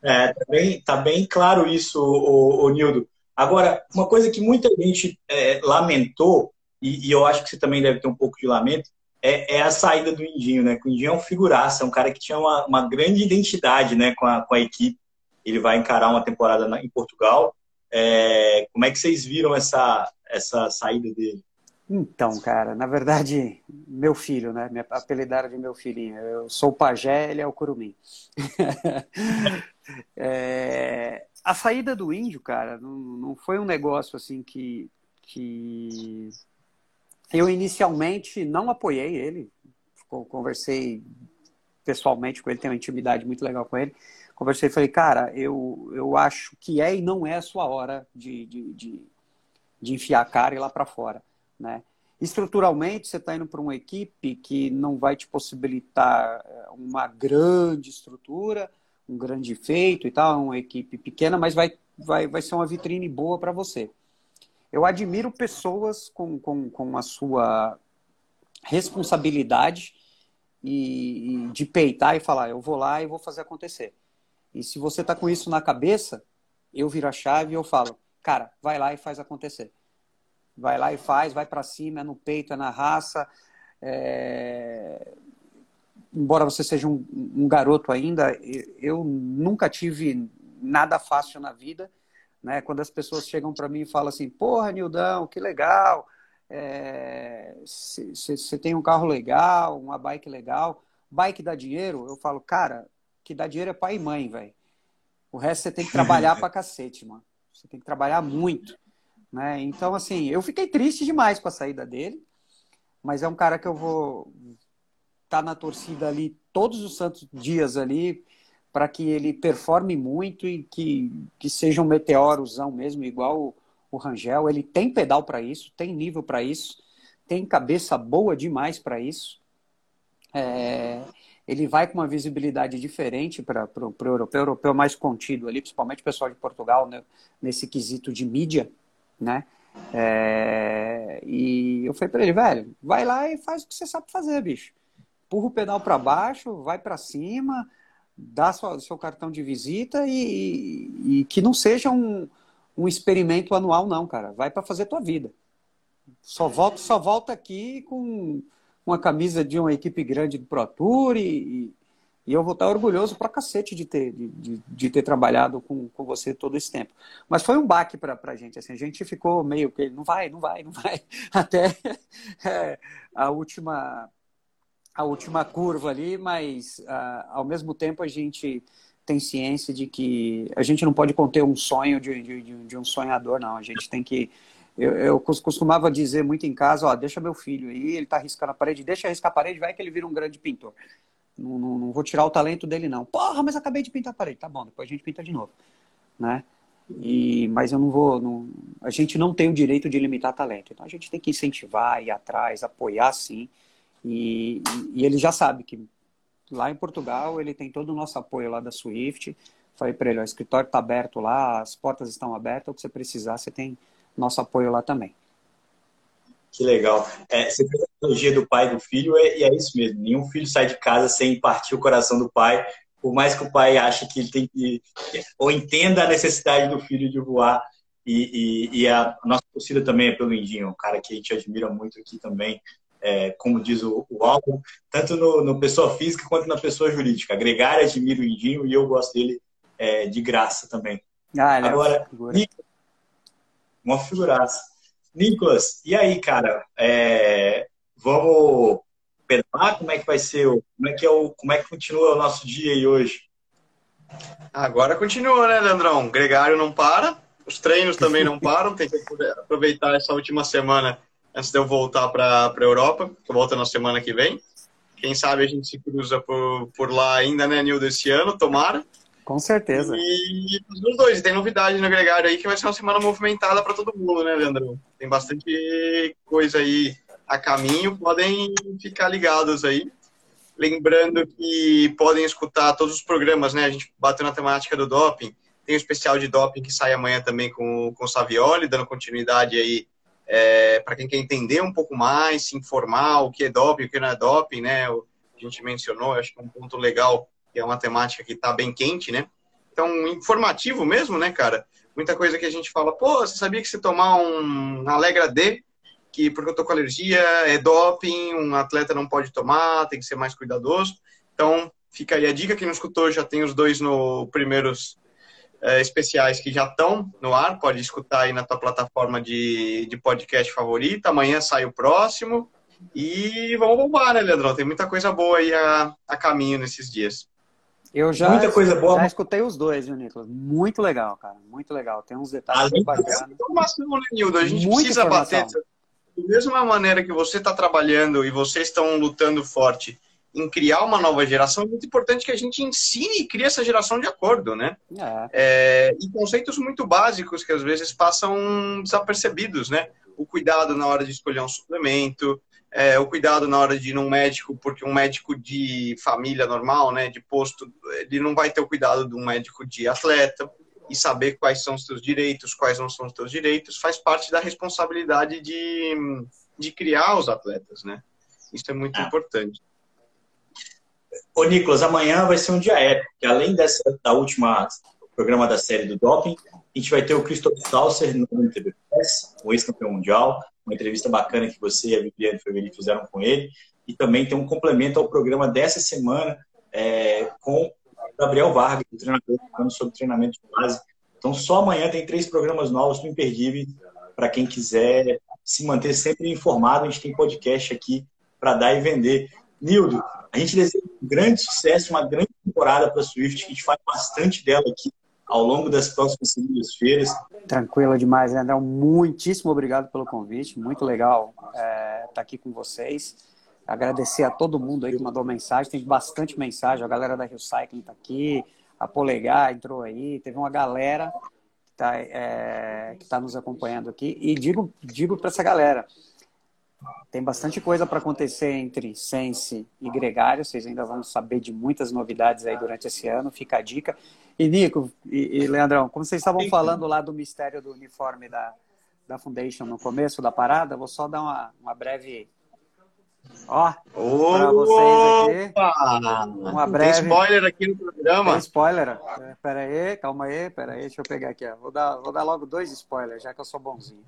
Speaker 1: é, tá, bem, tá bem claro isso, o, o, Nildo. Agora, uma coisa que muita gente é, lamentou, e, e, eu acho que você também deve ter um pouco de lamento, é, é, a saída do Indinho, né? O Indinho é um figuraça, é um cara que tinha uma, uma grande identidade né, com, a, com a equipe ele vai encarar uma temporada na, em Portugal. É, como é que vocês viram essa, essa saída dele?
Speaker 3: Então, cara, na verdade, meu filho, né? Me apelidaram de meu filhinho. Eu sou o pajé, ele é o curumim. é, a saída do índio, cara, não, não foi um negócio assim que, que eu inicialmente não apoiei ele. Conversei pessoalmente com ele, tenho uma intimidade muito legal com ele conversei e falei, cara, eu, eu acho que é e não é a sua hora de, de, de, de enfiar a cara e ir lá para fora, né? Estruturalmente, você está indo para uma equipe que não vai te possibilitar eh, uma grande estrutura, um grande feito e tal, uma equipe pequena, mas vai, vai, vai ser uma vitrine boa para você. Eu admiro pessoas com, com, com a sua responsabilidade e, e de peitar e falar, eu vou lá e vou fazer acontecer. E se você tá com isso na cabeça, eu viro a chave e eu falo, cara, vai lá e faz acontecer. Vai lá e faz, vai para cima, é no peito, é na raça. É... Embora você seja um, um garoto ainda, eu nunca tive nada fácil na vida. Né? Quando as pessoas chegam para mim e falam assim, porra, Nildão, que legal, você é... tem um carro legal, uma bike legal, bike dá dinheiro, eu falo, cara, que dá dinheiro é pai e mãe, velho. O resto você tem que trabalhar pra cacete, mano. Você tem que trabalhar muito. Né? Então, assim, eu fiquei triste demais com a saída dele, mas é um cara que eu vou estar tá na torcida ali todos os santos dias ali para que ele performe muito e que, que seja um meteorozão mesmo, igual o, o Rangel. Ele tem pedal para isso, tem nível para isso, tem cabeça boa demais para isso. é, ele vai com uma visibilidade diferente para o europeu, europeu mais contido ali, principalmente o pessoal de Portugal, né, nesse quesito de mídia, né? É, e eu falei para ele, velho, vai lá e faz o que você sabe fazer, bicho. Empurra o pedal para baixo, vai para cima, dá sua, seu cartão de visita e, e, e que não seja um, um experimento anual, não, cara. Vai para fazer tua vida. Só volta, só volta aqui com uma camisa de uma equipe grande do Pro Tour e, e eu vou estar orgulhoso pra cacete de ter, de, de, de, ter trabalhado com, com você todo esse tempo. Mas foi um baque pra, pra gente, assim, a gente ficou meio que, não vai, não vai, não vai, até é, a última a última curva ali, mas uh, ao mesmo tempo a gente tem ciência de que a gente não pode conter um sonho de, de, de um sonhador, não. A gente tem que eu, eu, costumava dizer muito em casa, ó, deixa meu filho aí, ele tá riscando a parede, deixa riscar a parede, vai que ele vira um grande pintor. Não, não, não, vou tirar o talento dele, não. Porra, mas acabei de pintar a parede. Tá bom, depois a gente pinta de novo. Né? E, mas eu não vou. Não, a gente não tem o direito de limitar talento. Então a gente tem que incentivar, ir atrás, apoiar sim. E, e, e ele já sabe que lá em Portugal ele tem todo o nosso apoio lá da Swift. Falei para ele: o escritório está aberto lá, as portas estão abertas, o que você precisar, você tem nosso apoio lá também.
Speaker 1: Que legal. É, você fez a analogia do pai e do filho, é, e é isso mesmo. Nenhum filho sai de casa sem partir o coração do pai, por mais que o pai ache que ele tem que. ou entenda a necessidade do filho de voar. E, e, e a nossa torcida também é pelo Indinho, um cara que a gente admira muito aqui também, é, como diz o, o álbum, tanto no, no, pessoa física quanto na pessoa jurídica. Gregário admira o Indinho e eu gosto dele é, de graça também.
Speaker 3: Ah, Agora, é
Speaker 1: uma figuraça. Nicolas, e aí, cara? É, vamos pedalar? Como é que vai ser? Como é que, é o, como é que continua o nosso dia aí hoje?
Speaker 2: Agora continua, né, Leandrão? Gregário não para, os treinos também não param, tem que aproveitar essa última semana antes de eu voltar para a Europa, que eu volto na semana que vem. Quem sabe a gente se cruza por, por lá ainda, né, Nil, desse ano, tomara.
Speaker 3: Com certeza.
Speaker 2: E os dois, tem novidade no Gregário aí que vai ser uma semana movimentada para todo mundo, né, Leandro? Tem bastante coisa aí a caminho, podem ficar ligados aí. Lembrando que podem escutar todos os programas, né? A gente bateu na temática do doping. Tem o especial de doping que sai amanhã também com, com o Savioli, dando continuidade aí é, para quem quer entender um pouco mais, se informar o que é doping, o que não é doping, né? A gente mencionou, acho que é um ponto legal que é uma temática que está bem quente, né? Então, informativo mesmo, né, cara? Muita coisa que a gente fala, pô, você sabia que se tomar um Alegra D, que porque eu tô com alergia, é doping, um atleta não pode tomar, tem que ser mais cuidadoso. Então, fica aí a dica, quem não escutou já tem os dois no primeiros é, especiais que já estão no ar, pode escutar aí na tua plataforma de, de podcast favorita. Amanhã sai o próximo. E vamos bombar, né, Leandrão? Tem muita coisa boa aí a, a caminho nesses dias.
Speaker 3: Eu já, Muita coisa boa. já escutei os dois, viu, Nicolas? Muito legal, cara. Muito legal. Tem uns detalhes Além bacanas.
Speaker 2: informação, né, Nildo? A gente Muita precisa informação. bater. Da mesma maneira que você está trabalhando e vocês estão lutando forte em criar uma nova geração, é muito importante que a gente ensine e crie essa geração de acordo, né? É. É, e conceitos muito básicos que às vezes passam desapercebidos, né? O cuidado na hora de escolher um suplemento, é, o cuidado na hora de ir num médico, porque um médico de família normal, né, de posto, ele não vai ter o cuidado de um médico de atleta e saber quais são os seus direitos, quais não são os seus direitos, faz parte da responsabilidade de, de criar os atletas, né? Isso é muito ah. importante.
Speaker 1: Ô, Nicolas, amanhã vai ser um dia épico, que além dessa, da última programa da série do doping, a gente vai ter o Christoph Salser no MTB Press, o ex-campeão mundial, uma entrevista bacana que você e a Viviane Feveri fizeram com ele, e também tem um complemento ao programa dessa semana é, com o Gabriel Vargas, o treinador, falando sobre treinamento de base. Então, só amanhã tem três programas novos, imperdíveis, para quem quiser se manter sempre informado. A gente tem podcast aqui para dar e vender. Nildo, a gente deseja um grande sucesso, uma grande temporada para a Swift, que a gente faz bastante dela aqui ao longo das próximas segundas-feiras.
Speaker 3: Tranquilo demais, André. Muitíssimo obrigado pelo convite. Muito legal estar é, tá aqui com vocês. Agradecer a todo mundo aí que mandou mensagem. Tem bastante mensagem. A galera da Rio está aqui. A Polegar entrou aí. Teve uma galera que está é, tá nos acompanhando aqui. E digo, digo para essa galera: Tem bastante coisa para acontecer entre Sense e Gregário. Vocês ainda vão saber de muitas novidades aí durante esse ano. Fica a dica. E Nico e, e Leandrão, como vocês estavam falando lá do mistério do uniforme da, da Foundation no começo da parada, vou só dar uma, uma breve Ó, para vocês aqui. Uma breve...
Speaker 2: Tem spoiler aqui no programa.
Speaker 3: Tem spoiler. É, pera aí, calma aí, pera aí, deixa eu pegar aqui. Ó. Vou, dar, vou dar logo dois spoilers, já que eu sou bonzinho.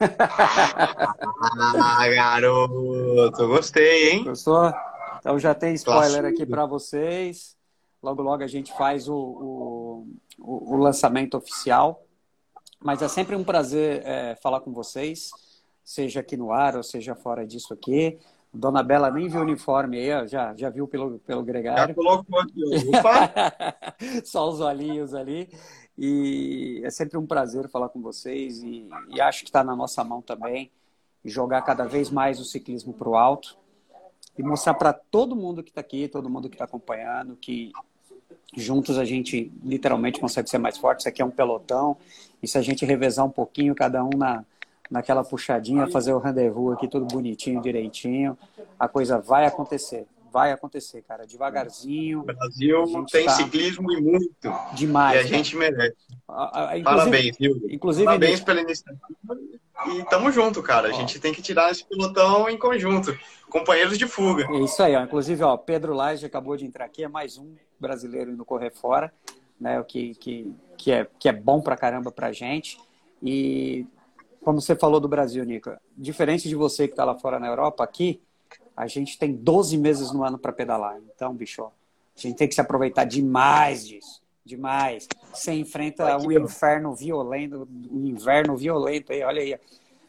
Speaker 2: ah, garoto, gostei, hein?
Speaker 3: Gostou? Então já tem spoiler aqui para vocês. Logo, logo a gente faz o, o, o, lançamento oficial. Mas é sempre um prazer é, falar com vocês seja aqui no ar ou seja fora disso aqui. Dona Bela nem viu o uniforme aí, já, já viu pelo, pelo gregário. Já
Speaker 2: colocou aqui,
Speaker 3: Só os olhinhos ali. E é sempre um prazer falar com vocês e, e acho que está na nossa mão também jogar cada vez mais o ciclismo para o alto e mostrar para todo mundo que está aqui, todo mundo que está acompanhando, que juntos a gente literalmente consegue ser mais forte. Isso aqui é um pelotão e se a gente revezar um pouquinho, cada um na, naquela puxadinha, fazer o rendezvous aqui tudo bonitinho, direitinho, a coisa vai acontecer. Vai acontecer, cara, devagarzinho.
Speaker 2: O Brasil tem tá... ciclismo e muito.
Speaker 3: Demais.
Speaker 2: E a gente merece. Parabéns, viu?
Speaker 3: Inclusive,
Speaker 2: Parabéns pela iniciativa. E tamo junto, cara. A gente tem que tirar esse pilotão em conjunto. Companheiros de fuga.
Speaker 3: É isso aí, ó. Inclusive, ó, Pedro Laje acabou de entrar aqui, é mais um brasileiro indo correr fora, né? O que, que, que, é, que é bom pra caramba pra gente. E como você falou do Brasil, Nico, diferente de você que está lá fora na Europa, aqui a gente tem 12 meses no ano para pedalar. Então, bicho, a gente tem que se aproveitar demais disso. Demais. Você enfrenta um inferno violento, um inverno violento aí, olha aí.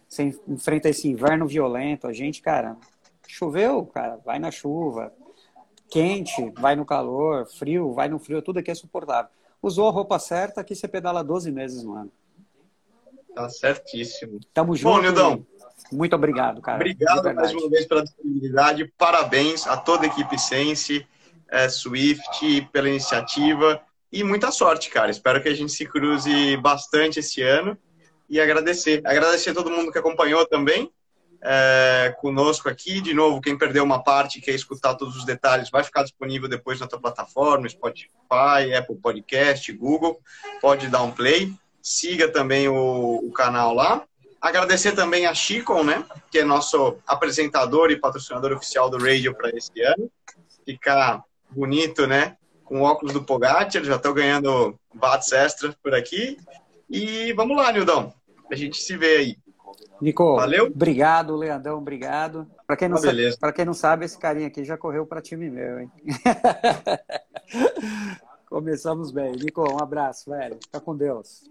Speaker 3: Você enfrenta esse inverno violento. A gente, cara, choveu, cara, vai na chuva. Quente, vai no calor. Frio, vai no frio. Tudo aqui é suportável. Usou a roupa certa, aqui você pedala 12 meses no ano.
Speaker 2: Tá certíssimo.
Speaker 3: Tamo junto. Bom, Nildão. Muito obrigado, cara.
Speaker 2: Obrigado mais uma vez pela disponibilidade. Parabéns a toda a equipe Sense, é, Swift, pela iniciativa. E muita sorte, cara. Espero que a gente se cruze bastante esse ano. E agradecer. Agradecer a todo mundo que acompanhou também é, conosco aqui. De novo, quem perdeu uma parte quer escutar todos os detalhes, vai ficar disponível depois na tua plataforma, Spotify, Apple Podcast, Google. Pode dar um play siga também o, o canal lá. Agradecer também a Chico, né, que é nosso apresentador e patrocinador oficial do Radio para esse ano. Ficar bonito, né, com o óculos do Pogacar, já estou ganhando watts extra por aqui. E vamos lá, Nildão, a gente se vê aí.
Speaker 3: Nico, Valeu? obrigado, Leandão, obrigado. Para quem, não ah, sabe, quem não sabe, esse carinha aqui já correu para time meu, hein? Começamos bem. Nico, um abraço, velho. Fica com Deus.